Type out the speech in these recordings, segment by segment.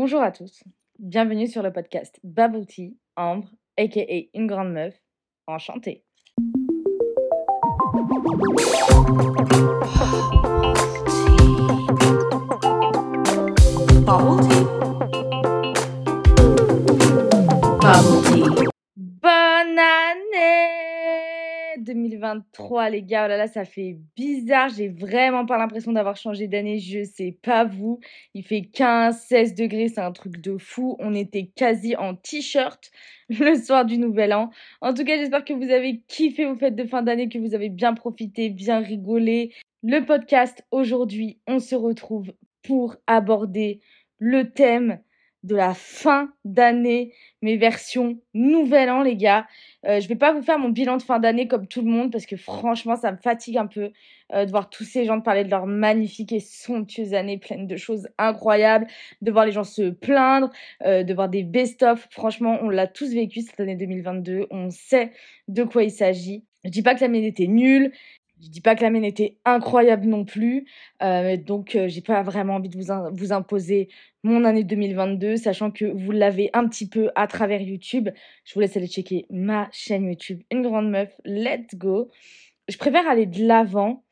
Bonjour à tous, bienvenue sur le podcast Bubble Tea, Ambre, aka une grande meuf, enchantée. 2023 les gars, oh là là ça fait bizarre, j'ai vraiment pas l'impression d'avoir changé d'année, je sais pas vous, il fait 15-16 degrés, c'est un truc de fou, on était quasi en t-shirt le soir du nouvel an. En tout cas j'espère que vous avez kiffé vos fêtes de fin d'année, que vous avez bien profité, bien rigolé. Le podcast aujourd'hui, on se retrouve pour aborder le thème de la fin d'année, mes versions nouvel an, les gars. Euh, je vais pas vous faire mon bilan de fin d'année comme tout le monde parce que franchement, ça me fatigue un peu euh, de voir tous ces gens parler de leur magnifique et somptueuse année pleine de choses incroyables, de voir les gens se plaindre, euh, de voir des best-of. Franchement, on l'a tous vécu cette année 2022. On sait de quoi il s'agit. Je dis pas que la mienne était nulle. Je dis pas que la mienne était incroyable non plus, euh, donc euh, j'ai pas vraiment envie de vous, vous imposer mon année 2022, sachant que vous l'avez un petit peu à travers YouTube. Je vous laisse aller checker ma chaîne YouTube, une grande meuf. Let's go. Je préfère aller de l'avant,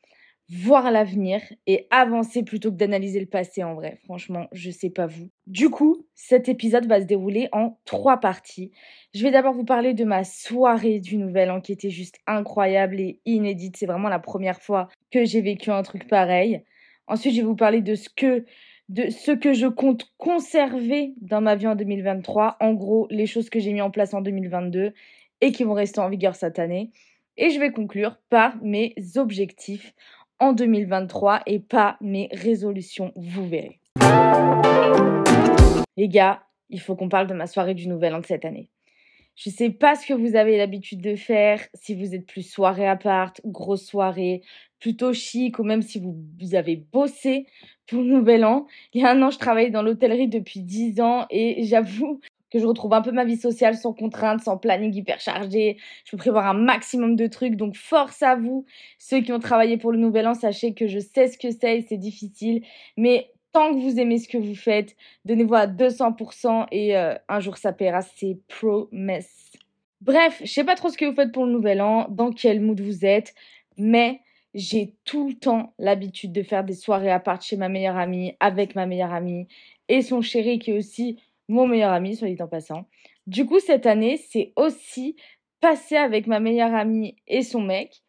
voir l'avenir et avancer plutôt que d'analyser le passé en vrai. Franchement, je sais pas vous. Du coup, cet épisode va se dérouler en trois parties. Je vais d'abord vous parler de ma soirée du Nouvel An qui était juste incroyable et inédite. C'est vraiment la première fois que j'ai vécu un truc pareil. Ensuite, je vais vous parler de ce que de ce que je compte conserver dans ma vie en 2023. En gros, les choses que j'ai mis en place en 2022 et qui vont rester en vigueur cette année. Et je vais conclure par mes objectifs en 2023 et pas mes résolutions, vous verrez. Les gars, il faut qu'on parle de ma soirée du Nouvel An de cette année. Je sais pas ce que vous avez l'habitude de faire, si vous êtes plus soirée à part, grosse soirée, plutôt chic, ou même si vous, vous avez bossé pour le Nouvel An. Il y a un an, je travaillais dans l'hôtellerie depuis 10 ans et j'avoue que je retrouve un peu ma vie sociale sans contrainte, sans planning hyper chargé. Je peux prévoir un maximum de trucs, donc force à vous. Ceux qui ont travaillé pour le Nouvel An, sachez que je sais ce que c'est et c'est difficile, mais tant que vous aimez ce que vous faites, donnez-vous à 200% et euh, un jour ça paiera, c'est promesse. Bref, je sais pas trop ce que vous faites pour le nouvel an, dans quel mood vous êtes, mais j'ai tout le temps l'habitude de faire des soirées à part chez ma meilleure amie, avec ma meilleure amie et son chéri qui est aussi mon meilleur ami, soit dit en passant. Du coup, cette année, c'est aussi passé avec ma meilleure amie et son mec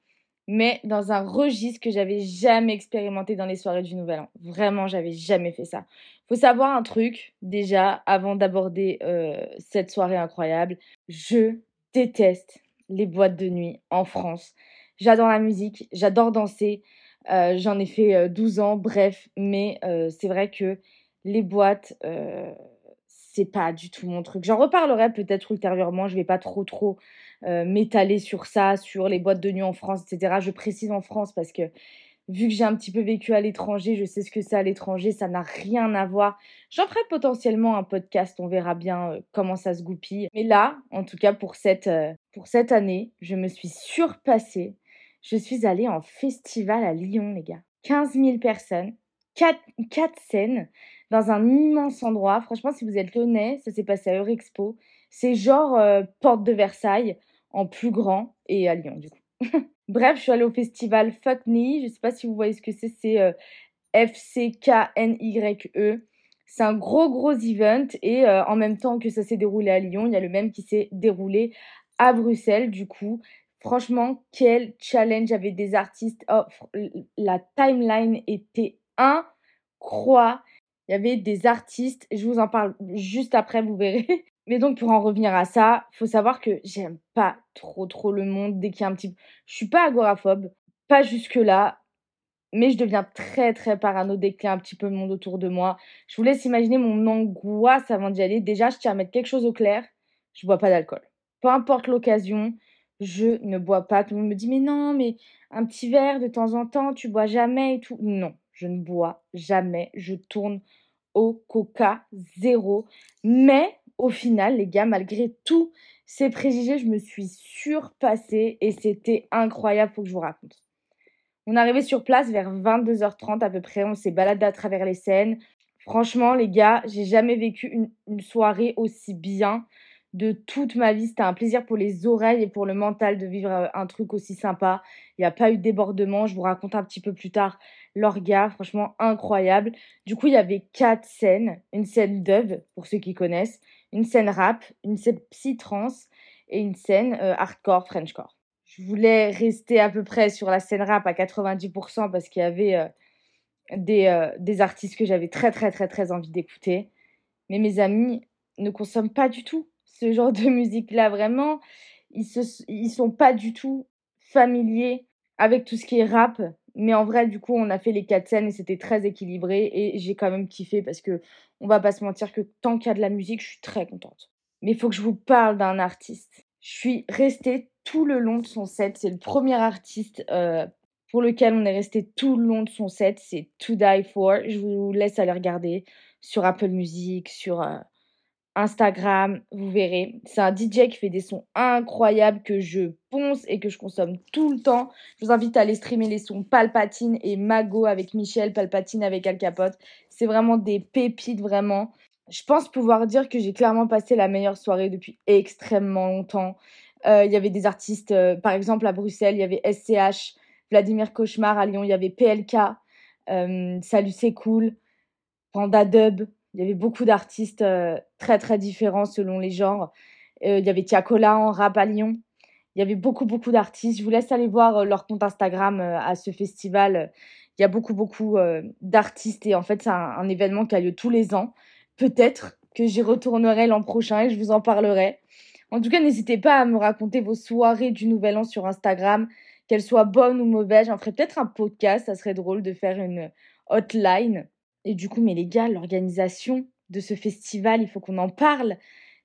mais dans un registre que j'avais jamais expérimenté dans les soirées du Nouvel An. Vraiment, j'avais jamais fait ça. Faut savoir un truc déjà avant d'aborder euh, cette soirée incroyable. Je déteste les boîtes de nuit en France. J'adore la musique, j'adore danser. euh, J'en ai fait euh, 12 ans, bref, mais euh, c'est vrai que les boîtes, euh, c'est pas du tout mon truc. J'en reparlerai peut-être ultérieurement. Je vais pas trop trop euh, m'étaler sur ça, sur les boîtes de nuit en France, etc. Je précise en France parce que vu que j'ai un petit peu vécu à l'étranger, je sais ce que c'est à l'étranger, ça n'a rien à voir. J'en ferai potentiellement un podcast, on verra bien euh, comment ça se goupille. Mais là, en tout cas pour cette, euh, pour cette année, je me suis surpassée. Je suis allée en festival à Lyon, les gars. 15 000 personnes, 4, 4 scènes, dans un immense endroit. Franchement, si vous êtes lyonnais, ça s'est passé à Eurexpo. C'est genre euh, Porte de Versailles en plus grand et à Lyon du coup. Bref, je suis allée au festival Fuck Me. Je sais pas si vous voyez ce que c'est. C'est euh, F-C-K-N-Y-E. C'est un gros gros event et euh, en même temps que ça s'est déroulé à Lyon, il y a le même qui s'est déroulé à Bruxelles du coup. Franchement, quel challenge avec des artistes. Oh, la timeline était incroyable. Il y avait des artistes, je vous en parle juste après, vous verrez. Mais donc pour en revenir à ça, faut savoir que j'aime pas trop trop le monde dès qu'il y a un petit je suis pas agoraphobe, pas jusque là, mais je deviens très très parano dès qu'il y a un petit peu de monde autour de moi. Je vous laisse imaginer mon angoisse avant d'y aller. Déjà, je tiens à mettre quelque chose au clair, je bois pas d'alcool. Peu importe l'occasion, je ne bois pas. Tout le monde me dit mais non, mais un petit verre de temps en temps, tu bois jamais et tout. Non, je ne bois jamais, je tourne au coca zéro. Mais au final, les gars, malgré tous ces préjugés, je me suis surpassée et c'était incroyable, faut que je vous raconte. On est arrivé sur place vers 22h30 à peu près, on s'est baladé à travers les scènes. Franchement, les gars, j'ai jamais vécu une, une soirée aussi bien de toute ma vie. C'était un plaisir pour les oreilles et pour le mental de vivre euh, un truc aussi sympa. Il n'y a pas eu de débordement. Je vous raconte un petit peu plus tard l'orga, franchement incroyable. Du coup, il y avait quatre scènes. Une scène dub, pour ceux qui connaissent, une scène rap, une scène psy-trance et une scène euh, hardcore, Frenchcore. Je voulais rester à peu près sur la scène rap à 90% parce qu'il y avait euh, des, des artistes que j'avais très très très très envie d'écouter. Mais mes amis ne consomment pas du tout ce genre de musique-là. Vraiment, ils se, sont pas du tout familiers avec tout ce qui est rap. Mais en vrai, du coup, on a fait les quatre scènes et c'était très équilibré. Et j'ai quand même kiffé parce que on va pas se mentir que tant qu'il y a de la musique, je suis très contente. Mais il faut que je vous parle d'un artiste. Je suis restée tout le long de son set. C'est le premier artiste euh, pour lequel on est resté tout le long de son set. C'est To Die For. Je vous laisse aller regarder sur Apple Music, sur, euh, Instagram, vous verrez. C'est un DJ qui fait des sons incroyables que je ponce et que je consomme tout le temps. Je vous invite à aller streamer les sons Palpatine et Mago avec Michel, Palpatine avec Al Capote. C'est vraiment des pépites, vraiment. Je pense pouvoir dire que j'ai clairement passé la meilleure soirée depuis extrêmement longtemps. Euh, il y avait des artistes, euh, par exemple à Bruxelles, il y avait SCH, Vladimir Cauchemar à Lyon, il y avait PLK, euh, Salut c'est cool, Panda Dub, il y avait beaucoup d'artistes euh, très très différents selon les genres. Euh, il y avait Tiakola en rap à Lyon. Il y avait beaucoup beaucoup d'artistes. Je vous laisse aller voir euh, leur compte Instagram à ce festival. Il y a beaucoup beaucoup d'artistes et en fait c'est un, événement qui a lieu tous les ans. Peut-être que j'y retournerai l'an prochain et je vous en parlerai. En tout cas, n'hésitez pas à me raconter vos soirées du Nouvel An sur Instagram, qu'elles soient bonnes ou mauvaises. J'en ferai peut-être un podcast, ça serait drôle de faire une hotline. Et du coup, mais les gars, l'organisation de ce festival, il faut qu'on en parle.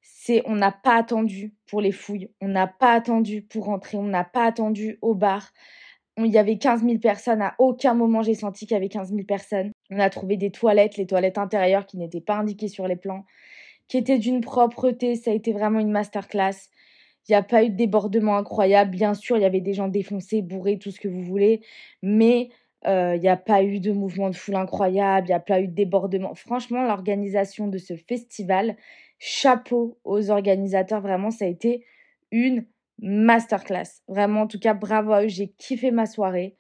C'est, on n'a pas attendu pour les fouilles, on n'a pas attendu pour rentrer, on n'a pas attendu au bar. Il y avait 15 000 personnes, à aucun moment j'ai senti qu'il y avait 15 000 personnes. On a trouvé des toilettes, les toilettes intérieures qui n'étaient pas indiquées sur les plans, qui étaient d'une propreté, ça a été vraiment une masterclass. Il n'y a pas eu de débordement incroyable. Bien sûr, il y avait des gens défoncés, bourrés, tout ce que vous voulez. Mais il euh, n'y a pas eu de mouvement de foule incroyable, il n'y a pas eu de débordement. Franchement, l'organisation de ce festival, chapeau aux organisateurs, vraiment, ça a été une masterclass. Vraiment, en tout cas, bravo à eux, j'ai kiffé ma soirée.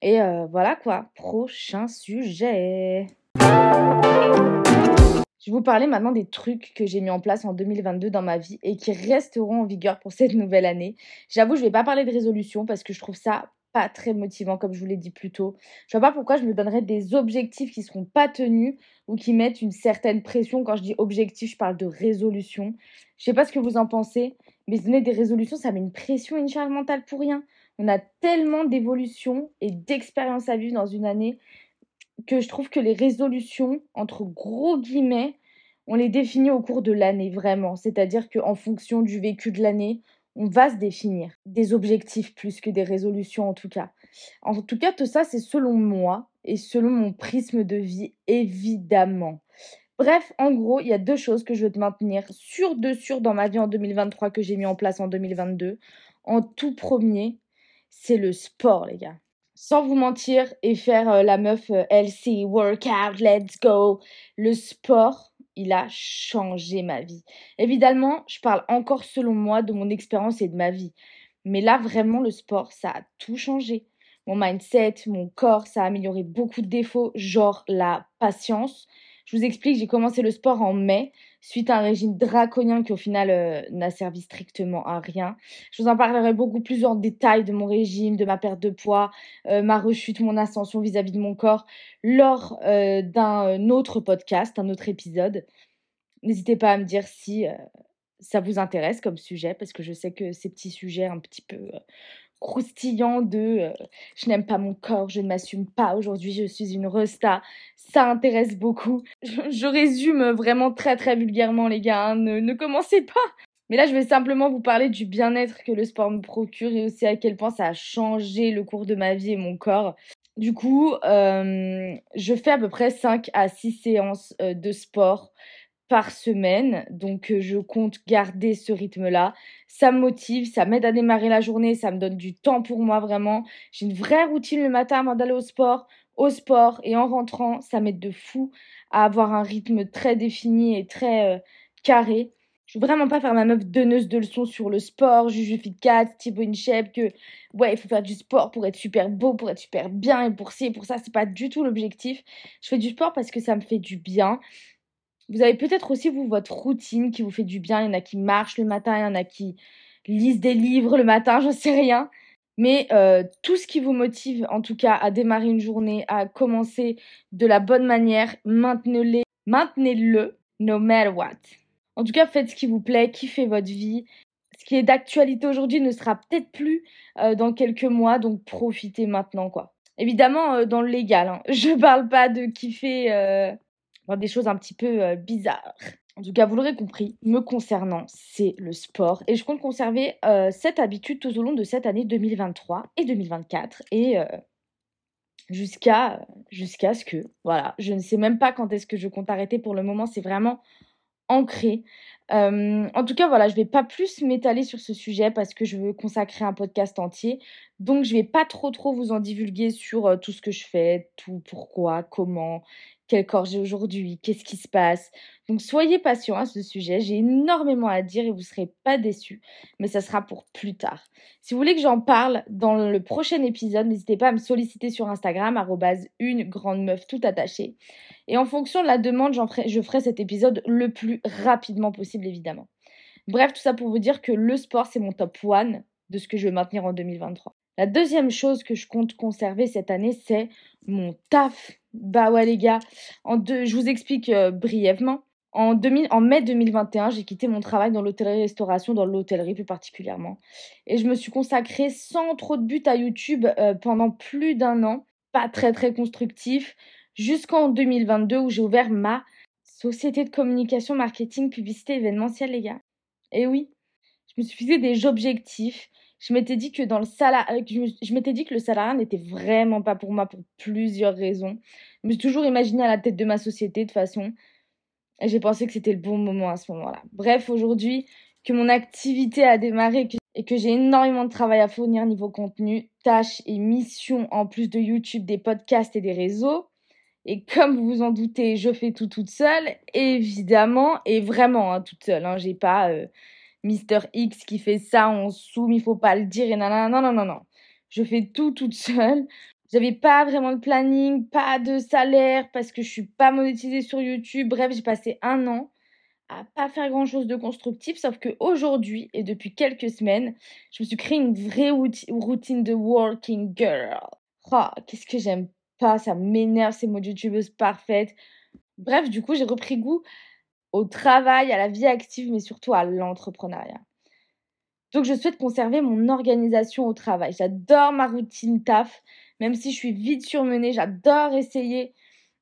Et euh, voilà quoi, prochain sujet. Je vais vous parler maintenant des trucs que j'ai mis en place en 2022 dans ma vie et qui resteront en vigueur pour cette nouvelle année. J'avoue, je ne vais pas parler de résolution parce que je trouve ça pas très motivant, comme je vous l'ai dit plus tôt. Je vois pas pourquoi je me donnerais des objectifs qui seront pas tenus ou qui mettent une certaine pression. Quand je dis objectif, je parle de résolution. Je sais pas ce que vous en pensez, mais donner des résolutions, ça met une pression une charge mentale pour rien. On a tellement d'évolution et d'expérience à vivre dans une année que je trouve que les résolutions, entre gros guillemets, on les définit au cours de l'année, vraiment. C'est-à-dire qu'en fonction du vécu de l'année, on va se définir des objectifs plus que des résolutions en tout cas. En tout cas, tout ça, c'est selon moi et selon mon prisme de vie, évidemment. Bref, en gros, il y a deux choses que je veux te maintenir sur de sûr dans ma vie en 2023 que j'ai mis en place en 2022. En tout premier, c'est le sport, les gars. Sans vous mentir et faire euh, la meuf euh, LC, workout, let's go. Le sport, il a changé ma vie. Évidemment, je parle encore selon moi de mon expérience et de ma vie. Mais là, vraiment, le sport, ça a tout changé. Mon mindset, mon corps, ça a amélioré beaucoup de défauts, genre la patience. Je vous explique, j'ai commencé le sport en mai suite à un régime draconien qui au final euh, n'a servi strictement à rien. Je vous en parlerai beaucoup plus en détail de mon régime, de ma perte de poids, euh, ma rechute, mon ascension vis-à-vis de mon corps lors euh, d'un autre podcast, un autre épisode. N'hésitez pas à me dire si ça vous intéresse comme sujet, parce que je sais que ces petits sujets un petit peu croustillant de euh, je n'aime pas mon corps, je ne m'assume pas, aujourd'hui je suis une resta, ça intéresse beaucoup. Je, résume vraiment très très vulgairement les gars, hein. ne, commencez pas mais là, je vais simplement vous parler du bien-être que le sport me procure et aussi à quel point ça a changé le cours de ma vie et mon corps. Du coup, euh, je fais à peu près 5 à 6 séances euh, de sport par semaine. Donc, euh, je compte garder ce rythme-là. Ça me motive, ça m'aide à démarrer la journée, ça me donne du temps pour moi vraiment. J'ai une vraie routine le matin avant d'aller au sport. au sport et en rentrant, ça m'aide de fou à avoir un rythme très défini et très euh, carré. Je veux vraiment pas faire ma meuf donneuse de leçons sur le sport, juge fit cat, Thibaut InShape, que ouais, il faut faire du sport pour être super beau, pour être super bien et pour ci et pour ça, c'est pas du tout l'objectif. Je fais du sport parce que ça me fait du bien. Vous avez peut-être aussi, vous, votre routine qui vous fait du bien. Il y en a qui marchent le matin, il y en a qui lisent des livres le matin, j'en sais rien. Mais euh, tout ce qui vous motive, en tout cas, à démarrer une journée, à commencer de la bonne manière, maintenez-le, maintenez-le, no matter what. En tout cas, faites ce qui vous plaît, kiffez votre vie. Ce qui est d'actualité aujourd'hui ne sera peut-être plus euh, dans quelques mois, donc profitez maintenant, quoi. Évidemment, euh, dans le légal. Hein. Je parle pas de kiffer euh, des choses un petit peu bizarres. En tout cas, vous l'aurez compris, me concernant, c'est le sport. Et je compte conserver cette habitude tout au long de cette année 2023 et 2024. Et jusqu'à jusqu'à ce que, voilà, je ne sais même pas quand est-ce que je compte arrêter pour le moment. C'est vraiment ancré. en tout cas, voilà, je vais pas plus m'étaler sur ce sujet parce que je veux consacrer un podcast entier. Donc, je vais pas trop trop vous en divulguer sur tout ce que je fais, tout pourquoi, comment, quel corps j'ai aujourd'hui, qu'est-ce qui se passe. Donc soyez patient à ce sujet, j'ai énormément à dire et vous ne serez pas déçus, mais ça sera pour plus tard. Si vous voulez que j'en parle dans le prochain épisode, n'hésitez pas à me solliciter sur Instagram, une grande meuf tout attachée. Et en fonction de la demande, je ferai cet épisode le plus rapidement possible, évidemment. Bref, tout ça pour vous dire que le sport, c'est mon top one de ce que je vais maintenir en 2023. La deuxième chose que je compte conserver cette année, c'est mon taf. Bah ouais les gars, je vous explique euh, brièvement. En, 2000, en mai 2021, j'ai quitté mon travail dans l'hôtellerie-restauration, dans l'hôtellerie plus particulièrement. Et je me suis consacrée sans trop de but à YouTube euh, pendant plus d'un an. Pas très très constructif jusqu'en 2022 où j'ai ouvert ma société de communication, marketing, publicité événementielle, les gars. Et oui, je me suis fixé des objectifs. Je m'étais dit que dans le salariat, je m'étais dit que le salariat n'était vraiment pas pour moi pour plusieurs raisons. Je me suis toujours imaginé à la tête de ma société de façon. Et j'ai pensé que c'était le bon moment à ce moment-là. Bref, aujourd'hui, que mon activité a démarré et que j'ai énormément de travail à fournir niveau contenu, tâches et missions en plus de YouTube, des podcasts et des réseaux. Et comme vous vous en doutez, je fais tout toute seule, évidemment, et vraiment hein, toute seule. Hein, j'ai pas euh, Mister X qui fait ça en zoom, il faut pas le dire et nanana. Non, non, non, non. Je fais tout toute seule. J'avais pas vraiment de planning, pas de salaire parce que je suis pas monétisée sur YouTube. Bref, j'ai passé un an à pas faire grand chose de constructif, sauf que aujourd'hui et depuis quelques semaines, je me suis créé une vraie routine de working girl. Oh, qu'est-ce que j'aime pas, ça m'énerve ces mots de youtubeuse parfaite. Bref, du coup, j'ai repris goût au travail, à la vie active, mais surtout à l'entrepreneuriat. Donc, je souhaite conserver mon organisation au travail. J'adore ma routine taf, même si je suis vite surmenée. J'adore essayer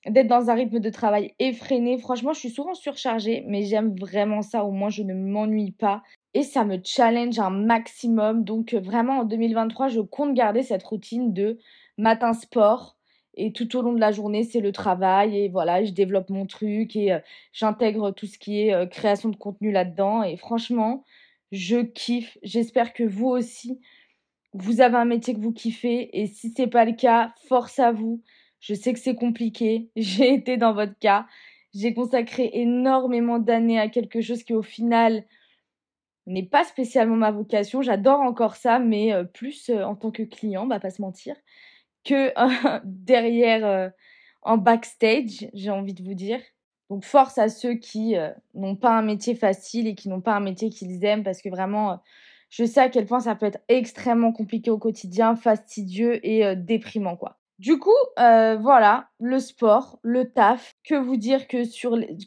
d'être dans un rythme de travail effréné. Franchement, je suis souvent surchargée, mais j'aime vraiment ça. Au moins, je ne m'ennuie pas. Et ça me challenge un maximum. Donc, vraiment, en 2023, je compte garder cette routine de matin sport, et tout au long de la journée, c'est le travail et voilà, je développe mon truc et euh, j'intègre tout ce qui est euh, création de contenu là-dedans. Et franchement, je kiffe. J'espère que vous aussi, vous avez un métier que vous kiffez. Et si ce n'est pas le cas, force à vous. Je sais que c'est compliqué. J'ai été dans votre cas. J'ai consacré énormément d'années à quelque chose qui au final n'est pas spécialement ma vocation. J'adore encore ça, mais euh, plus en tant que client, va pas se mentir que derrière euh, en backstage, j'ai envie de vous dire. Donc force à ceux qui euh, n'ont pas un métier facile et qui n'ont pas un métier qu'ils aiment parce que vraiment, euh, je sais à quel point ça peut être extrêmement compliqué au quotidien, fastidieux et déprimant quoi. Du coup, voilà, le sport, le taf, que vous dire que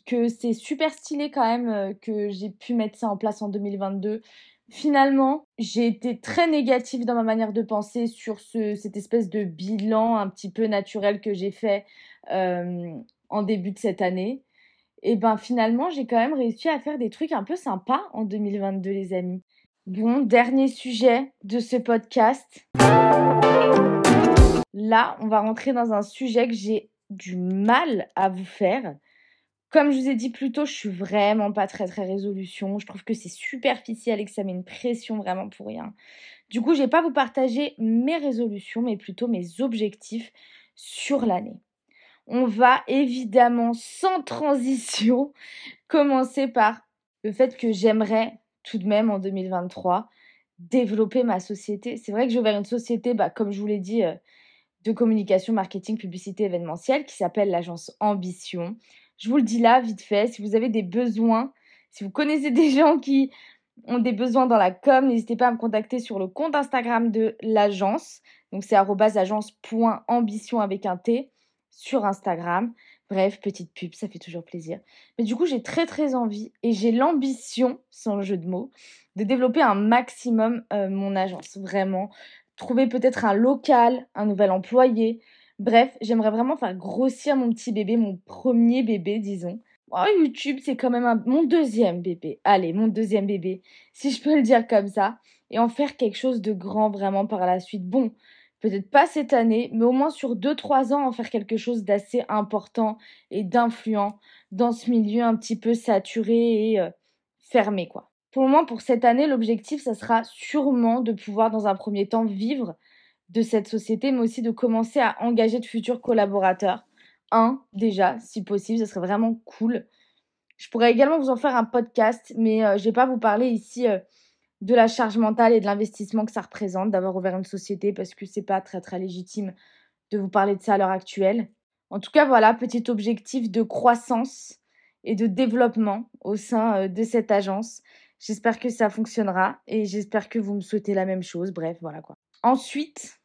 que c'est super stylé quand même que j'ai pu mettre ça en place en 2022 finalement, j'ai été très négative dans ma manière de penser sur ce, cette espèce de bilan un petit peu naturel que j'ai fait euh, en début de cette année. Et ben finalement, j'ai quand même réussi à faire des trucs un peu sympas en 2022, les amis. Bon, dernier sujet de ce podcast. Là, on va rentrer dans un sujet que j'ai du mal à vous faire. Comme je vous ai dit plus tôt, je suis vraiment pas très très résolution. Je trouve que c'est superficiel et que ça met une pression vraiment pour rien. Du coup, je vais pas vous partager mes résolutions, mais plutôt mes objectifs sur l'année. On va évidemment, sans transition, commencer par le fait que j'aimerais tout de même en 2023 développer ma société. C'est vrai que j'ai ouvert une société, bah, comme je vous l'ai dit, euh, de communication, marketing, publicité événementielle qui s'appelle l'agence Ambition. Je vous le dis là, vite fait, si vous avez des besoins, si vous connaissez des gens qui ont des besoins dans la com, n'hésitez pas à me contacter sur le compte Instagram de l'agence. Donc c'est agence.ambition avec un T sur Instagram. Bref, petite pub, ça fait toujours plaisir. Mais du coup, j'ai très très envie et j'ai l'ambition, sans jeu de mots, de développer un maximum euh, mon agence. Vraiment, trouver peut-être un local, un nouvel employé. Bref, j'aimerais vraiment faire grossir mon petit bébé, mon premier bébé, disons. Oh, YouTube, c'est quand même mon deuxième bébé. Allez, mon deuxième bébé, si je peux le dire comme ça. Et en faire quelque chose de grand vraiment par la suite. Bon, peut-être pas cette année, mais au moins sur 2-3 ans, en faire quelque chose d'assez important et d'influent dans ce milieu un petit peu saturé et euh, fermé, quoi. Pour le moment, pour cette année, l'objectif, ça sera sûrement de pouvoir, dans un premier temps, vivre de cette société, mais aussi de commencer à engager de futurs collaborateurs. Un, déjà, si possible, ce serait vraiment cool. Je pourrais également vous en faire un podcast, mais euh, je ne vais pas vous parler ici euh, de la charge mentale et de l'investissement que ça représente d'avoir ouvert une société parce que c'est pas très très légitime de vous parler de ça à l'heure actuelle. En tout cas, voilà, petit objectif de croissance et de développement au sein euh, de cette agence. J'espère que ça fonctionnera et j'espère que vous me souhaitez la même chose. Bref, voilà quoi. Ensuite,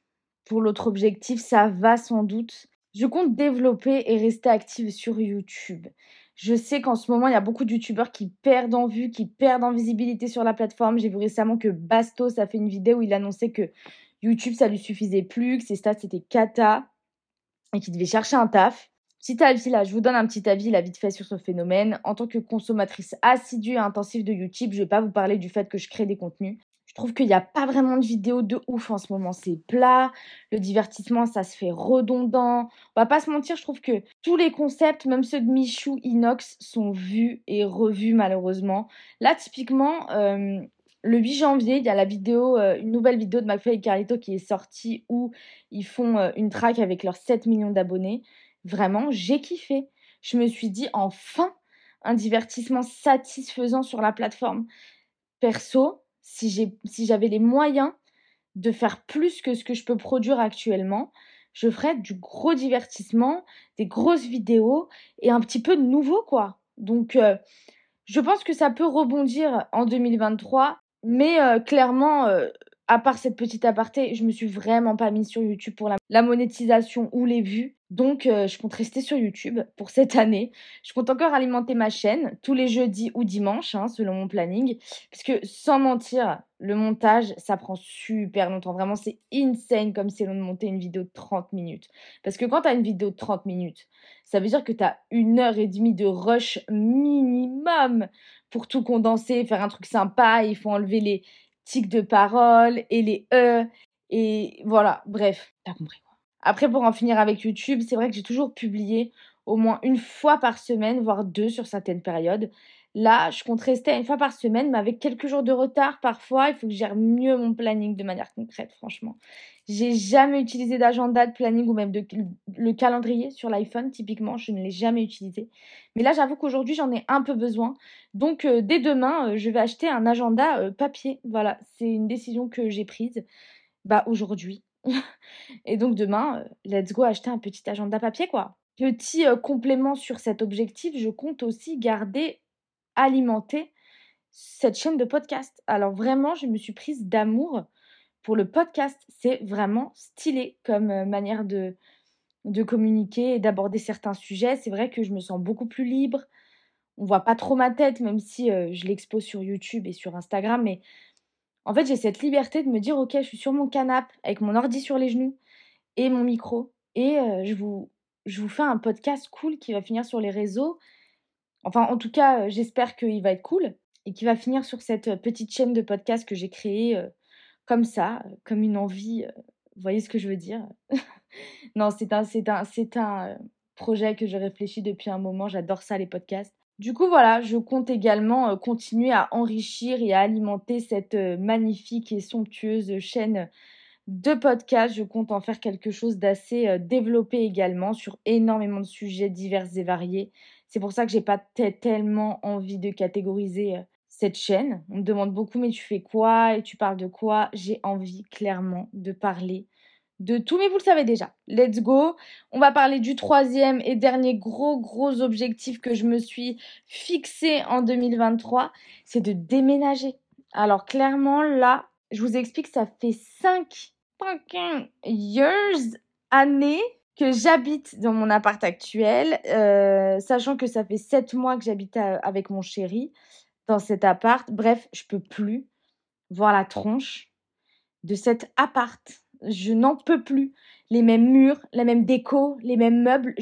pour l'autre objectif, ça va sans doute. Je compte développer et rester active sur YouTube. Je sais qu'en ce moment, il y a beaucoup de youtubeurs qui perdent en vue, qui perdent en visibilité sur la plateforme. J'ai vu récemment que Bastos a fait une vidéo où il annonçait que YouTube, ça lui suffisait plus, que ses stats, c'était cata et qu'il devait chercher un taf. Petit avis là, je vous donne un petit avis là vite fait sur ce phénomène. En tant que consommatrice assidue et intensive de YouTube, je ne vais pas vous parler du fait que je crée des contenus. Je trouve qu'il n'y a pas vraiment de vidéos de ouf en ce moment. C'est plat. Le divertissement, ça se fait redondant. On va pas se mentir, je trouve que tous les concepts, même ceux de Michou, Inox, sont vus et revus malheureusement. Là, typiquement, euh, le 8 janvier, il y a la vidéo, euh, une nouvelle vidéo de McFly et Carlito qui est sortie où ils font euh, une track avec leurs 7 millions d'abonnés. Vraiment, j'ai kiffé. Je me suis dit, enfin, un divertissement satisfaisant sur la plateforme. Perso, si j'avais les moyens de faire plus que ce que je peux produire actuellement, je ferais du gros divertissement, des grosses vidéos et un petit peu de nouveau, quoi. Donc, euh, je pense que ça peut rebondir en 2023, mais euh, clairement, euh, à part cette petite aparté, je me suis vraiment pas mise sur YouTube pour la, monétisation ou les vues. Donc, euh, je compte rester sur YouTube pour cette année. Je compte encore alimenter ma chaîne tous les jeudis ou dimanches, hein, selon mon planning. Parce que, sans mentir, le montage, ça prend super longtemps. Vraiment, c'est insane comme c'est long de monter une vidéo de 30 minutes. Parce que quand tu as une vidéo de 30 minutes, ça veut dire que tu as une heure et demie de rush minimum pour tout condenser, faire un truc sympa. Il faut enlever les, tics de parole et les E. Et voilà, bref, t'as compris. Après, pour en finir avec YouTube, c'est vrai que j'ai toujours publié au moins une fois par semaine, voire deux sur certaines périodes. Là, je compte rester à une fois par semaine, mais avec quelques jours de retard parfois. Il faut que je gère mieux mon planning de manière concrète, franchement. J'ai jamais utilisé d'agenda, de planning ou même de, le calendrier sur l'iPhone, typiquement. Je ne l'ai jamais utilisé. Mais là, j'avoue qu'aujourd'hui, j'en ai un peu besoin. Donc, euh, dès demain, euh, je vais acheter un agenda euh, papier. Voilà, c'est une décision que j'ai prise bah, aujourd'hui. Et donc, demain, let's go acheter un petit agenda papier, quoi. Petit complément sur cet objectif, je compte aussi garder alimenter cette chaîne de podcast. Alors vraiment, je me suis prise d'amour pour le podcast. C'est vraiment stylé comme euh, manière de, communiquer et d'aborder certains sujets. C'est vrai que je me sens beaucoup plus libre. On voit pas trop ma tête, même si euh, je l'expose sur YouTube et sur Instagram. Mais en fait, j'ai cette liberté de me dire, ok, je suis sur mon canapé avec mon ordi sur les genoux et mon micro. Et euh, je, vous, je vous fais un podcast cool qui va finir sur les réseaux Enfin, en tout cas, euh, j'espère qu'il va être cool et qu'il va finir sur cette euh, petite chaîne de podcast que j'ai créée comme ça, comme une envie. vous voyez ce que je veux dire? Non, c'est un, c'est un, c'est un projet que je réfléchis depuis un moment. J'adore ça, les podcasts. Du coup, voilà, je compte également continuer à enrichir et à alimenter cette magnifique et somptueuse chaîne de podcast. Je compte en faire quelque chose d'assez euh, développé également sur énormément de sujets divers et variés. C'est pour ça que j'ai pas tellement envie de catégoriser euh, cette chaîne. On me demande beaucoup, mais tu fais quoi? Et tu parles de quoi? J'ai envie clairement de parler de tout, mais vous le savez déjà. Let's go. On va parler du troisième et dernier gros, gros objectif que je me suis fixé en 2023, c'est de déménager. Alors clairement, là, je vous explique, ça fait 5 fucking years, années que j'habite dans mon appart actuel, euh, sachant que ça fait 7 mois que j'habite avec mon chéri dans cet appart. Bref, je peux plus voir la tronche de cet appart je n'en peux plus. Les mêmes murs, la même déco, les mêmes meubles.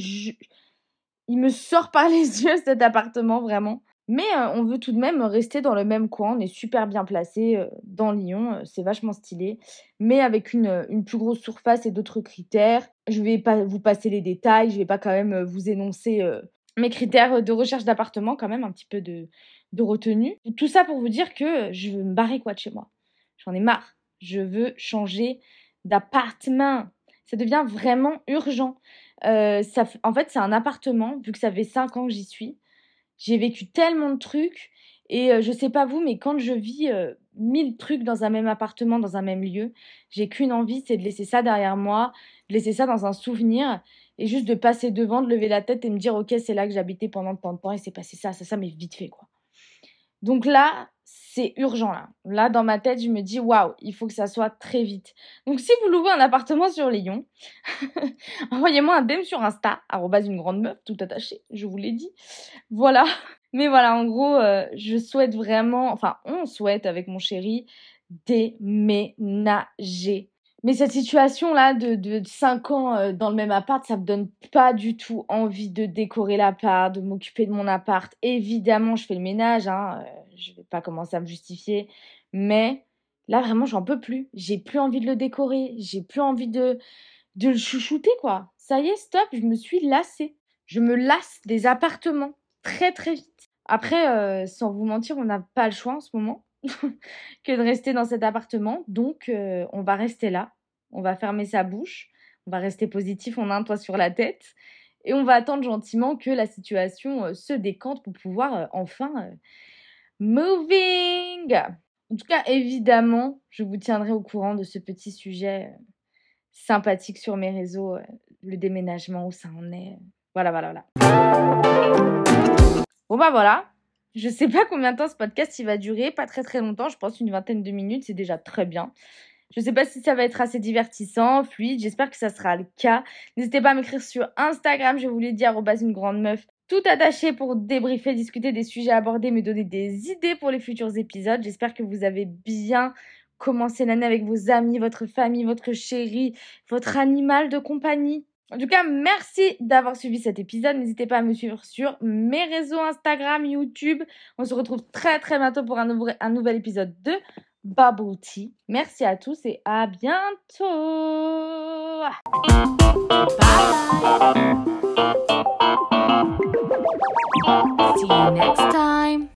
Il me sort par les yeux cet appartement, vraiment. Mais euh, on veut tout de même rester dans le même coin. On est super bien placé euh, dans Lyon. Euh, c'est vachement stylé. Mais avec une, une plus grosse surface et d'autres critères. Je vais pas vous passer les détails. Je vais pas quand même vous énoncer mes critères de recherche d'appartement, quand même, un petit peu de, de retenue. Tout ça pour vous dire que je veux me barrer quoi de chez moi. J'en ai marre. Je veux changer d'appartement. Ça devient vraiment urgent. Euh, ça, en fait, c'est un appartement, vu que ça fait 5 ans que j'y suis. J'ai vécu tellement de trucs. Et euh, je sais pas vous, mais quand je vis euh, mille trucs dans un même appartement, dans un même lieu, j'ai qu'une envie, c'est de laisser ça derrière moi, de laisser ça dans un souvenir, et juste de passer devant, de lever la tête et me dire, ok, c'est là que j'habitais pendant tant de temps, et c'est passé ça, ça, ça, mais vite fait, quoi. Donc là, c'est urgent là. Là, dans ma tête, je me dis waouh, il faut que ça soit très vite. Donc, si vous louez un appartement sur Lyon, envoyez-moi un DM sur Insta, une grande meuf, tout attaché, je vous l'ai dit. Voilà. Mais voilà, en gros, euh, je souhaite vraiment, enfin, on souhaite avec mon chéri déménager mais cette situation-là de, de 5 ans euh, dans le même appart, ça me donne pas du tout envie de décorer l'appart, de m'occuper de mon appart. Évidemment, je fais le ménage, hein, euh, je vais pas commencer à me justifier, mais là vraiment, j'en peux plus. J'ai plus envie de le décorer, j'ai plus envie de, de le chouchouter, quoi. Ça y est, stop, je me suis lassée. Je me lasse des appartements très très vite. Après, euh, sans vous mentir, on n'a pas le choix en ce moment. que de rester dans cet appartement. Donc, euh, on va rester là. On va fermer sa bouche. On va rester positif. On a un toit sur la tête. Et on va attendre gentiment que la situation euh, se décante pour pouvoir enfin moving. En tout cas, évidemment, je vous tiendrai au courant de ce petit sujet sympathique sur mes réseaux, le déménagement, où ça en est. Voilà, voilà, voilà. Bon bah voilà, je sais pas combien de temps ce podcast il va durer, pas très très longtemps, je pense une vingtaine de minutes, c'est déjà très bien. Je sais pas si ça va être assez divertissant, fluide, j'espère que ça sera le cas. N'hésitez pas à m'écrire sur Instagram, je vous l'ai dit, une grande meuf, tout attaché pour débriefer, discuter des sujets abordés, me donner des idées pour les futurs épisodes. J'espère que vous avez bien commencé l'année avec vos amis, votre famille, votre chéri, votre animal de compagnie. En tout cas, merci d'avoir suivi cet épisode. N'hésitez pas à me suivre sur mes réseaux Instagram, YouTube. On se retrouve très très bientôt pour un, nouvel, un nouvel épisode de Bubble Tea. Merci à tous et à bientôt. Bye. See you next time.